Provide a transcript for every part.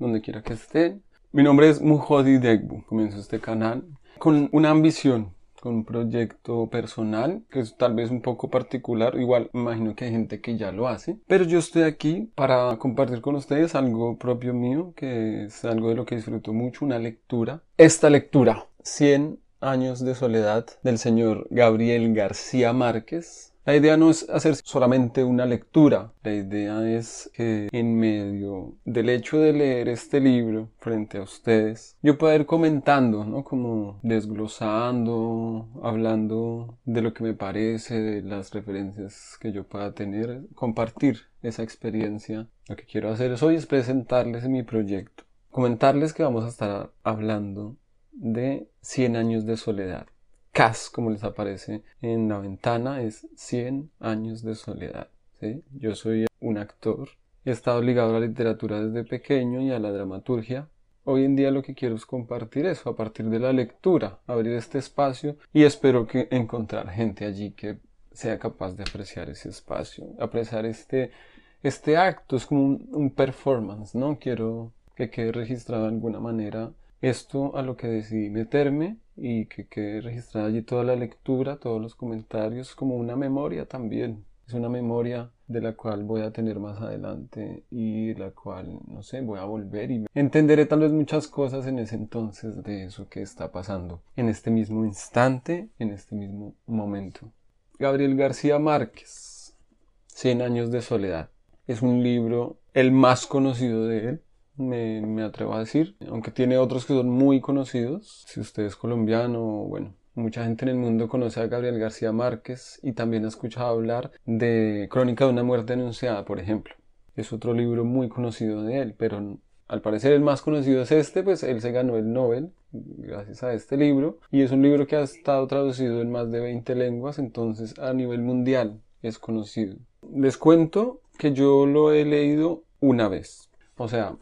donde quiera que estén. Mi nombre es Mujodi Degbu. Comienzo este canal con una ambición, con un proyecto personal que es tal vez un poco particular. Igual imagino que hay gente que ya lo hace. Pero yo estoy aquí para compartir con ustedes algo propio mío, que es algo de lo que disfruto mucho, una lectura. Esta lectura, 100 años de soledad del señor Gabriel García Márquez la idea no es hacer solamente una lectura, la idea es que en medio del hecho de leer este libro frente a ustedes, yo pueda ir comentando, ¿no? Como desglosando, hablando de lo que me parece, de las referencias que yo pueda tener, compartir esa experiencia. Lo que quiero hacer hoy es presentarles mi proyecto, comentarles que vamos a estar hablando de 100 años de soledad. CAS, como les aparece en la ventana, es 100 años de soledad. Yo soy un actor, he estado ligado a la literatura desde pequeño y a la dramaturgia. Hoy en día lo que quiero es compartir eso a partir de la lectura, abrir este espacio y espero que encontrar gente allí que sea capaz de apreciar ese espacio, apreciar este, este acto, es como un, un performance, ¿no? Quiero que quede registrado de alguna manera esto a lo que decidí meterme y que quede registrada allí toda la lectura, todos los comentarios, como una memoria también. Es una memoria de la cual voy a tener más adelante y la cual, no sé, voy a volver y entenderé tal vez muchas cosas en ese entonces de eso que está pasando, en este mismo instante, en este mismo momento. Gabriel García Márquez, Cien años de soledad. Es un libro el más conocido de él, me, atrevo a decir, aunque tiene otros que son muy conocidos. Si usted es colombiano, bueno, Mucha gente en el mundo conoce a Gabriel García Márquez y también ha escuchado hablar de Crónica de una muerte anunciada, por ejemplo. Es otro libro muy conocido de él, pero al parecer el más conocido es este, pues él se ganó el Nobel gracias a este libro y es un libro que ha estado traducido en más de 20 lenguas, entonces a nivel mundial es conocido. Les cuento que yo lo he leído una vez. O sea,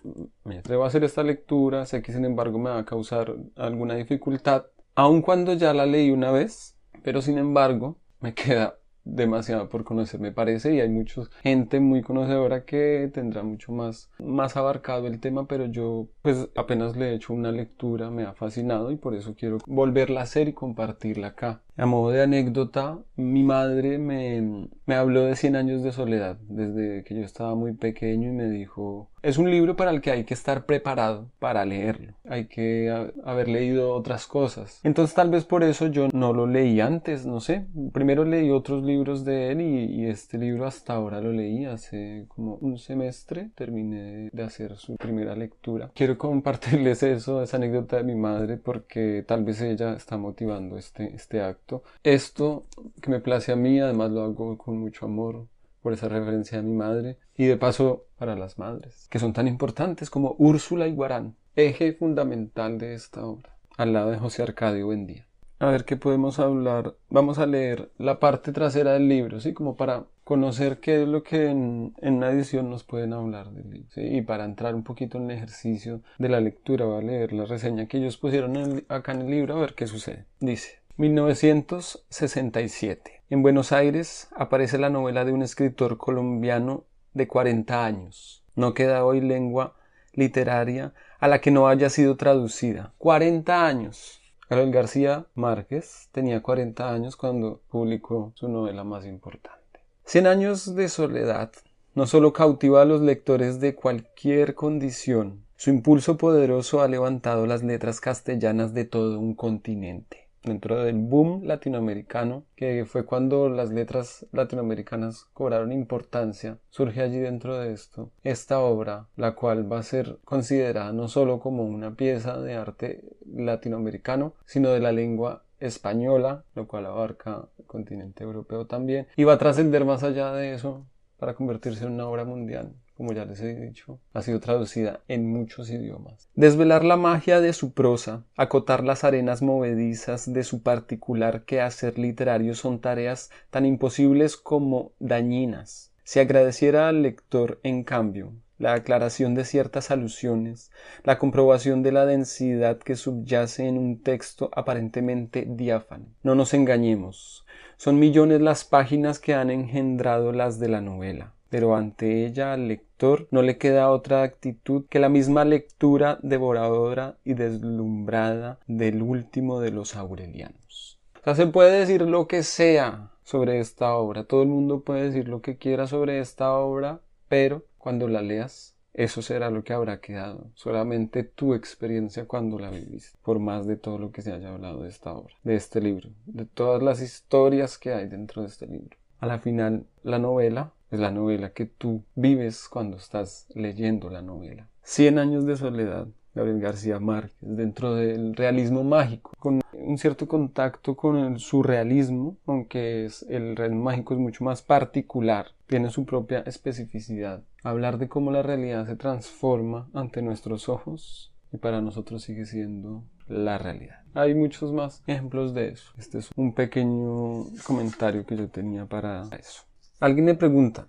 me atrevo a hacer esta lectura, sé que sin embargo me va a causar alguna dificultad, aun cuando ya la leí una vez, pero sin embargo me queda demasiado por conocer me parece y hay mucha gente muy conocedora que tendrá mucho más más abarcado el tema pero yo pues apenas le he hecho una lectura me ha fascinado y por eso quiero volverla a hacer y compartirla acá a modo de anécdota mi madre me, me habló de 100 años de soledad desde que yo estaba muy pequeño y me dijo es un libro para el que hay que estar preparado para leerlo. Hay que haber leído otras cosas. Entonces tal vez por eso yo no lo leí antes, no sé. Primero leí otros libros de él y, este libro hasta ahora lo leí hace como un semestre. Terminé de hacer su primera lectura. Quiero compartirles eso, esa anécdota de mi madre, porque tal vez ella está motivando este, este acto. Esto que me place a mí, además lo hago con mucho amor por esa referencia a mi madre y de paso para las madres, que son tan importantes como Úrsula y Guarán, eje fundamental de esta obra, al lado de José Arcadio Buendía. A ver qué podemos hablar. Vamos a leer la parte trasera del libro, ¿sí? Como para conocer qué es lo que en, en una edición nos pueden hablar del libro. Y para entrar un poquito en el ejercicio de la lectura, voy a leer la reseña que ellos pusieron acá en el libro a ver qué sucede. Dice, 1967. En Buenos Aires aparece la novela de un escritor colombiano de 40 años. No queda hoy lengua literaria a la que no haya sido traducida. 40 años. Gabriel García Márquez tenía 40 años cuando publicó su novela más importante. Cien años de soledad no solo cautiva a los lectores de cualquier condición, su impulso poderoso ha levantado las letras castellanas de todo un continente dentro del boom latinoamericano, que fue cuando las letras latinoamericanas cobraron importancia, surge allí dentro de esto esta obra, la cual va a ser considerada no solo como una pieza de arte latinoamericano, sino de la lengua española, lo cual abarca el continente europeo también, y va a trascender más allá de eso para convertirse en una obra mundial como ya les he dicho, ha sido traducida en muchos idiomas. Desvelar la magia de su prosa, acotar las arenas movedizas de su particular quehacer literario son tareas tan imposibles como dañinas. Si agradeciera al lector, en cambio, la aclaración de ciertas alusiones, la comprobación de la densidad que subyace en un texto aparentemente diáfano. No nos engañemos, son millones las páginas que han engendrado las de la novela, pero ante ella lector no le queda otra actitud que la misma lectura devoradora y deslumbrada del último de los aurelianos. O sea, se puede decir lo que sea sobre esta obra, todo el mundo puede decir lo que quiera sobre esta obra, pero cuando la leas eso será lo que habrá quedado, solamente tu experiencia cuando la viviste, por más de todo lo que se haya hablado de esta obra, de este libro, de todas las historias que hay dentro de este libro. A la final, la novela es la novela que tú vives cuando estás leyendo la novela. Cien años de soledad Gabriel García Márquez, dentro del realismo mágico, con un cierto contacto con el surrealismo, aunque el realismo mágico es mucho más particular, tiene su propia especificidad. Hablar de cómo la realidad se transforma ante nuestros ojos y para nosotros sigue siendo la realidad. Hay muchos más ejemplos de eso. Este es un pequeño comentario que yo tenía para eso. Alguien me pregunta,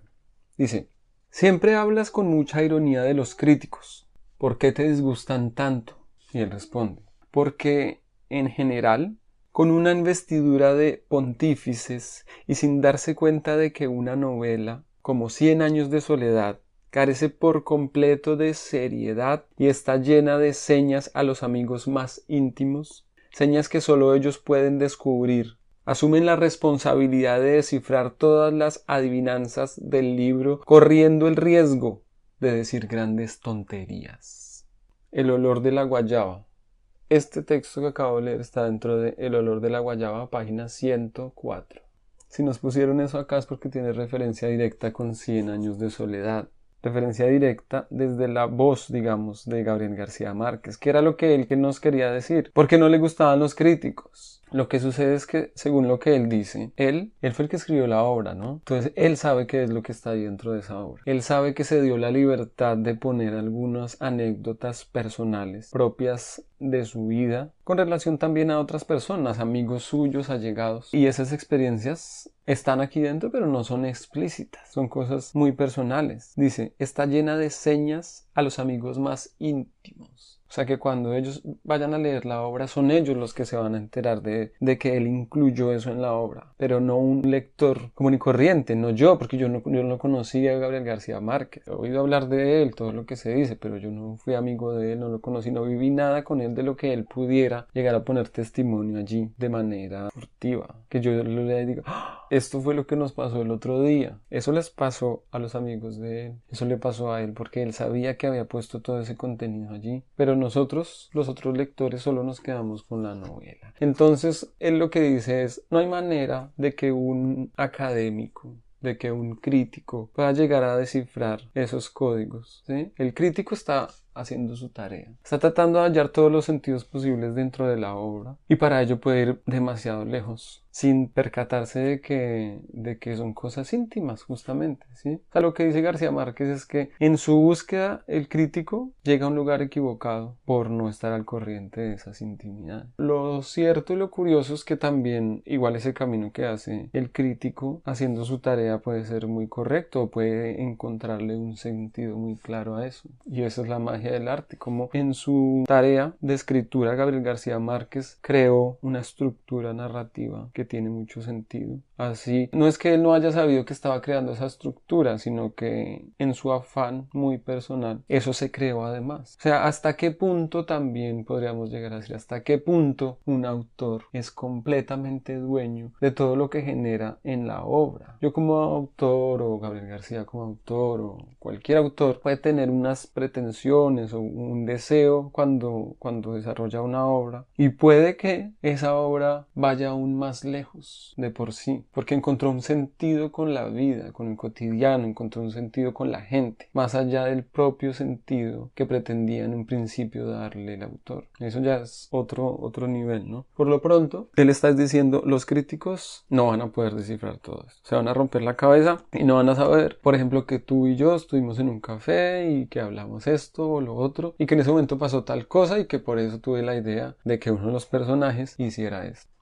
dice, siempre hablas con mucha ironía de los críticos. ¿por qué te disgustan tanto? Y él responde, porque en general, con una investidura de pontífices y sin darse cuenta de que una novela, como Cien años de soledad, carece por completo de seriedad y está llena de señas a los amigos más íntimos, señas que sólo ellos pueden descubrir. Asumen la responsabilidad de descifrar todas las adivinanzas del libro, corriendo el riesgo de decir grandes tonterías. El olor de la guayaba. Este texto que acabo de leer está dentro de El olor de la guayaba, página 104. Si nos pusieron eso acá es porque tiene referencia directa con Cien años de soledad. Referencia directa desde la voz, digamos, de Gabriel García Márquez, que era lo que él que nos quería decir. Porque no le gustaban los críticos. Lo que sucede es que, según lo que él dice, él, él fue el que escribió la obra, ¿no? Entonces, él sabe qué es lo que está dentro de esa obra. Él sabe que se dio la libertad de poner algunas anécdotas personales propias de su vida, con relación también a otras personas, amigos suyos, allegados. Y esas experiencias están aquí dentro, pero no son explícitas, son cosas muy personales. Dice, está llena de señas a los amigos más íntimos. O sea que cuando ellos vayan a leer la obra son ellos los que se van a enterar de, que él incluyó eso en la obra, pero no un lector común y corriente, no yo, porque yo no, yo no conocía a Gabriel García Márquez. He oído hablar de él, todo lo que se dice, pero yo no fui amigo de él, no lo conocí, no viví nada con él de lo que él pudiera llegar a poner testimonio allí de manera furtiva. Que yo le diga, ¡Ah! Esto fue lo que nos pasó el otro día. Eso les pasó a los amigos de él, eso le pasó a él porque él sabía que había puesto todo ese contenido allí, pero nosotros, los otros lectores, solo nos quedamos con la novela. Entonces, él lo que dice es, no hay manera de que un académico de que un crítico pueda llegar a descifrar esos códigos. El crítico está haciendo su tarea. Está tratando de hallar todos los sentidos posibles dentro de la obra y para ello puede ir demasiado lejos sin percatarse de que, de que son cosas íntimas justamente. ¿sí? O lo que dice García Márquez es que en su búsqueda el crítico llega a un lugar equivocado por no estar al corriente de esas intimidades. Lo cierto y lo curioso es que también igual ese camino que hace el crítico haciendo su tarea puede ser muy correcto, puede encontrarle un sentido muy claro a eso. Y esa es la magia del arte, como en su tarea de escritura Gabriel García Márquez creó una estructura narrativa que tiene mucho sentido. Así, no es que él no haya sabido que estaba creando esa estructura, sino que en su afán muy personal, eso se creó además. O sea, hasta qué punto también podríamos llegar a decir, hasta qué punto un autor es completamente dueño de todo lo que genera en la obra. Yo como autor o Gabriel García como autor o cualquier autor puede tener unas pretensiones, o un deseo cuando, cuando desarrolla una obra y puede que esa obra vaya aún más lejos de por sí, porque encontró un sentido con la vida, con el cotidiano, encontró un sentido con la gente, más allá del propio sentido que pretendía en un principio darle el autor. Eso ya es otro, otro nivel, ¿no? Por lo pronto, él está diciendo, los críticos no van a poder descifrar todo esto, se van a romper la cabeza y no van a saber, por ejemplo, que tú y yo estuvimos en un café y que hablamos esto o lo otro y que en ese momento pasó tal cosa y que por eso tuve la idea de que uno de los personajes hiciera esto.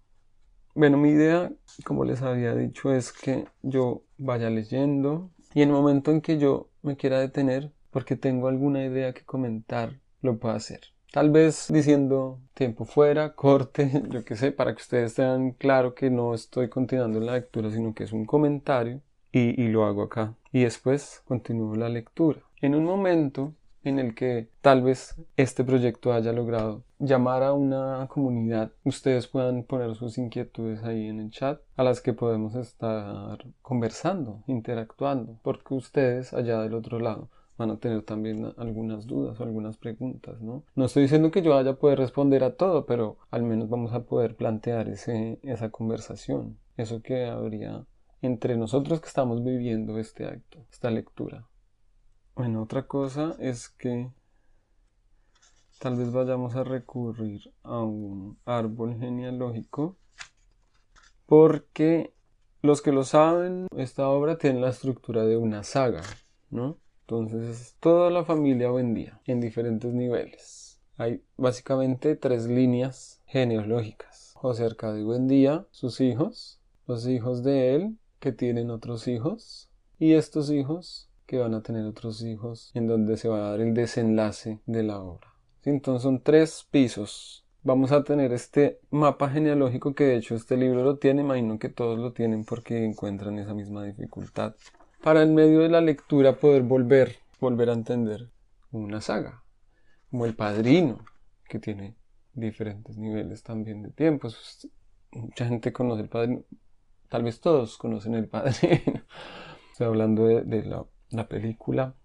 Bueno, mi idea, como les había dicho, es que yo vaya leyendo y en el momento en que yo me quiera detener porque tengo alguna idea que comentar, lo puedo hacer. Tal vez diciendo tiempo fuera, corte, yo qué sé, para que ustedes tengan claro que no estoy continuando la lectura, sino que es un comentario y, y lo hago acá. Y después continúo la lectura. En un momento en el que tal vez este proyecto haya logrado llamar a una comunidad, ustedes puedan poner sus inquietudes ahí en el chat a las que podemos estar conversando, interactuando, porque ustedes allá del otro lado van a tener también algunas dudas o algunas preguntas, ¿no? No estoy diciendo que yo vaya a poder responder a todo, pero al menos vamos a poder plantear ese, esa conversación, eso que habría entre nosotros que estamos viviendo este acto, esta lectura. Bueno, otra cosa es que tal vez vayamos a recurrir a un árbol genealógico porque los que lo saben, esta obra tiene la estructura de una saga, ¿no? Entonces, toda la familia vendía en diferentes niveles. Hay básicamente tres líneas genealógicas. José Arcadio Buendía, sus hijos, los hijos de él, que tienen otros hijos, y estos hijos que van a tener otros hijos, en donde se va a dar el desenlace de la obra. Entonces son tres pisos. Vamos a tener este mapa genealógico que de hecho este libro lo tiene, imagino que todos lo tienen porque encuentran esa misma dificultad. Para en medio de la lectura poder volver, volver a entender una saga, como El Padrino, que tiene diferentes niveles también de tiempo. Mucha gente conoce El Padrino, tal vez todos conocen El Padrino. Estoy hablando de, de la la película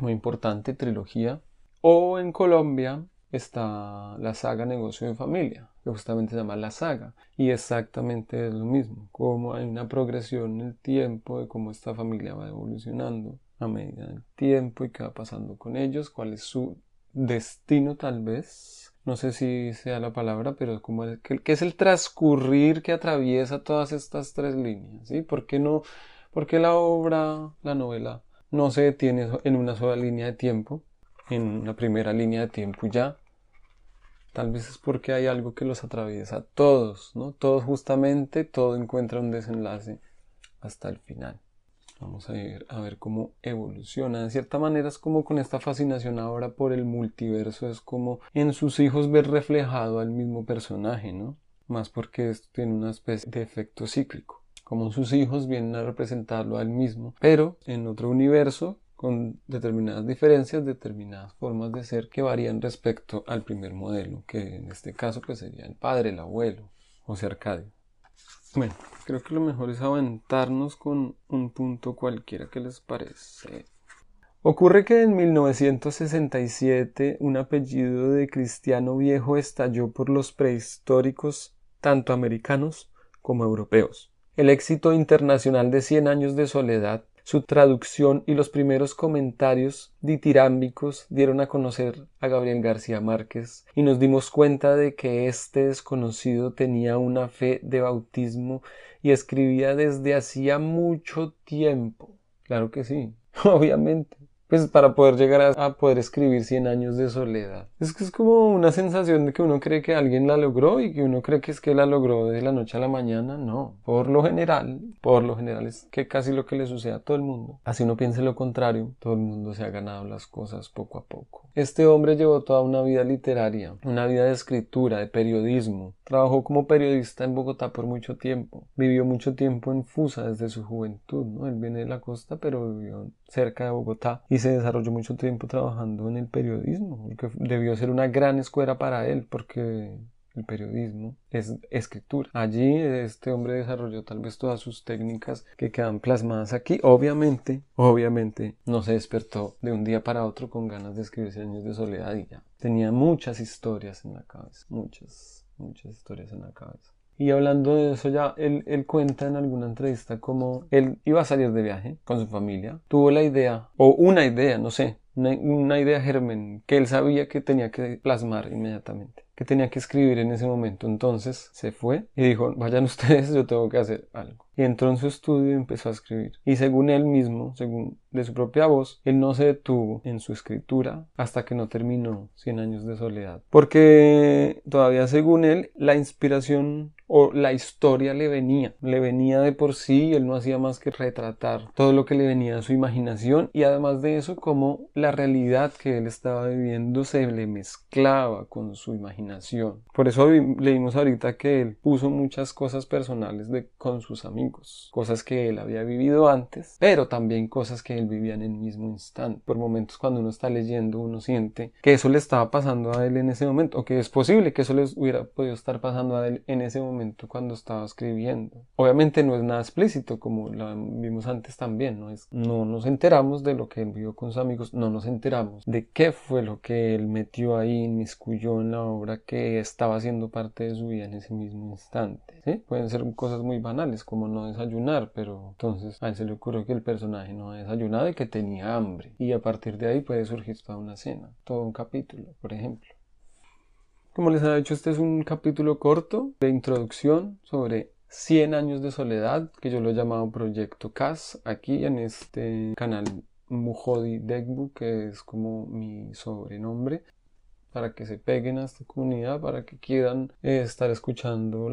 muy importante, trilogía. O en Colombia está la saga Negocio de Familia, que justamente se llama La Saga. Y exactamente es lo mismo, como hay una progresión en el tiempo de cómo esta familia va evolucionando a medida del tiempo y qué va pasando con ellos, cuál es su destino tal vez. No sé si sea la palabra, pero como el, que es el transcurrir que atraviesa todas estas tres líneas, ¿sí? ¿Por qué no? Porque la obra, la novela, no se detiene en una sola línea de tiempo, en una primera línea de tiempo ya. Tal vez es porque hay algo que los atraviesa todos, ¿no? Todos justamente, todo encuentra un desenlace hasta el final. Vamos a ver, a ver cómo evoluciona. De cierta manera es como con esta fascinación ahora por el multiverso, es como en sus hijos ver reflejado al mismo personaje, ¿no? Más porque esto tiene una especie de efecto cíclico como sus hijos vienen a representarlo al mismo, pero en otro universo con determinadas diferencias, determinadas formas de ser que varían respecto al primer modelo, que en este caso pues sería el padre, el abuelo, José Arcadio. Bueno, creo que lo mejor es aventarnos con un punto cualquiera que les parece. Ocurre que en 1967 un apellido de cristiano viejo estalló por los prehistóricos, tanto americanos como europeos. El éxito internacional de Cien años de soledad, su traducción y los primeros comentarios ditirámbicos dieron a conocer a Gabriel García Márquez y nos dimos cuenta de que este desconocido tenía una fe de bautismo y escribía desde hacía mucho tiempo. Claro que sí, obviamente pues para poder llegar a, poder escribir Cien años de soledad. Es que es como una sensación de que uno cree que alguien la logró y que uno cree que es que la logró de la noche a la mañana. No, por lo general, por lo general es que casi lo que le sucede a todo el mundo. Así uno piense lo contrario, todo el mundo se ha ganado las cosas poco a poco. Este hombre llevó toda una vida literaria, una vida de escritura, de periodismo. Trabajó como periodista en Bogotá por mucho tiempo. Vivió mucho tiempo en Fusa desde su juventud, ¿no? Él viene de la costa, pero vivió cerca de Bogotá y se desarrolló mucho tiempo trabajando en el periodismo, que debió ser una gran escuela para él porque el periodismo es escritura. Allí este hombre desarrolló tal vez todas sus técnicas que quedan plasmadas aquí. Obviamente, obviamente no se despertó de un día para otro con ganas de escribir años de soledad y ya. Tenía muchas historias en la cabeza, muchas, muchas historias en la cabeza. Y hablando de eso ya, él, él, cuenta en alguna entrevista cómo él iba a salir de viaje con su familia, tuvo la idea, o una idea, no sé, una, una idea germen, que él sabía que tenía que plasmar inmediatamente, que tenía que escribir en ese momento. Entonces se fue y dijo, vayan ustedes, yo tengo que hacer algo. Y entró en su estudio y empezó a escribir. Y según él mismo, según de su propia voz, él no se detuvo en su escritura hasta que no terminó Cien años de soledad. Porque todavía según él, la inspiración o la historia le venía, le venía de por sí, él no hacía más que retratar todo lo que le venía a su imaginación y además de eso como la realidad que él estaba viviendo se le mezclaba con su imaginación Por eso leímos ahorita que él puso muchas cosas personales de, con sus amigos, cosas que él había vivido antes, pero también cosas que él vivía en el mismo instante. Por momentos cuando uno está leyendo, uno siente que eso le estaba pasando a él en ese momento, o que es posible que eso le hubiera podido estar pasando a él en ese momento cuando estaba escribiendo. Obviamente no es nada explícito, como lo vimos antes también, ¿no? Es, no nos enteramos de lo que él vivió con sus amigos, no nos enteramos de qué fue lo que él metió ahí, inmiscuyó en la obra que estaba haciendo parte de su vida en ese mismo instante. Pueden ser cosas muy banales como no desayunar, pero entonces a él se le ocurrió que el personaje no ha desayunado y que tenía hambre. Y a partir de ahí puede surgir toda una cena, todo un capítulo, por ejemplo. Como les he dicho, este es un capítulo corto de introducción sobre 100 años de soledad, que yo lo he llamado Proyecto CAS, aquí en este canal Mujodi Degbu, que es como mi sobrenombre, para que se peguen a esta comunidad, para que quieran eh, estar escuchando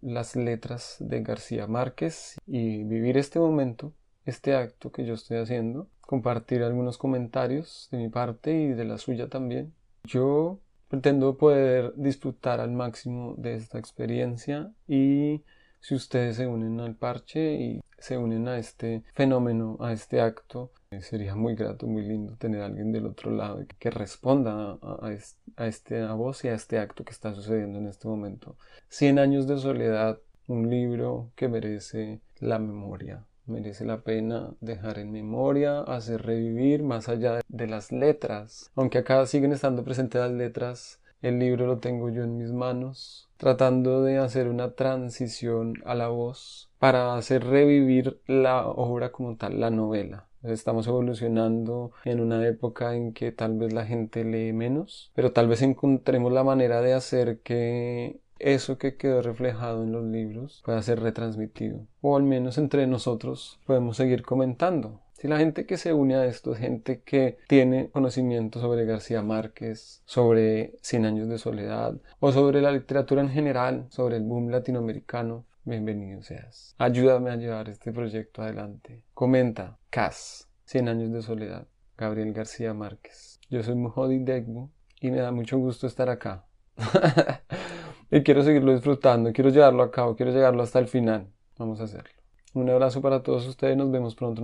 las letras de García Márquez y vivir este momento, este acto que yo estoy haciendo, compartir algunos comentarios de mi parte y de la suya también. Yo pretendo poder disfrutar al máximo de esta experiencia y si ustedes se unen al parche y se unen a este fenómeno, a este acto, sería muy grato, muy lindo tener alguien del otro lado que responda a, a, este, voz y a este acto que está sucediendo en este momento. Cien años de soledad, un libro que merece la memoria, merece la pena dejar en memoria, hacer revivir más allá de las letras. Aunque acá siguen estando presentes las letras, el libro lo tengo yo en mis manos, tratando de hacer una transición a la voz para hacer revivir la obra como tal, la novela. Estamos evolucionando en una época en que tal vez la gente lee menos, pero tal vez encontremos la manera de hacer que eso que quedó reflejado en los libros pueda ser retransmitido. O al menos entre nosotros podemos seguir comentando. Si la gente que se une a esto es gente que tiene conocimiento sobre García Márquez, sobre Cien años de soledad o sobre la literatura en general, sobre el boom latinoamericano, bienvenido seas. Ayúdame a llevar este proyecto adelante. Comenta, CAS, Cien años de soledad, Gabriel García Márquez. Yo soy Mujodi Degbu y me da mucho gusto estar acá. y quiero seguirlo disfrutando, quiero llevarlo a cabo, quiero llegarlo hasta el final. Vamos a hacerlo. Un abrazo para todos ustedes, nos vemos pronto.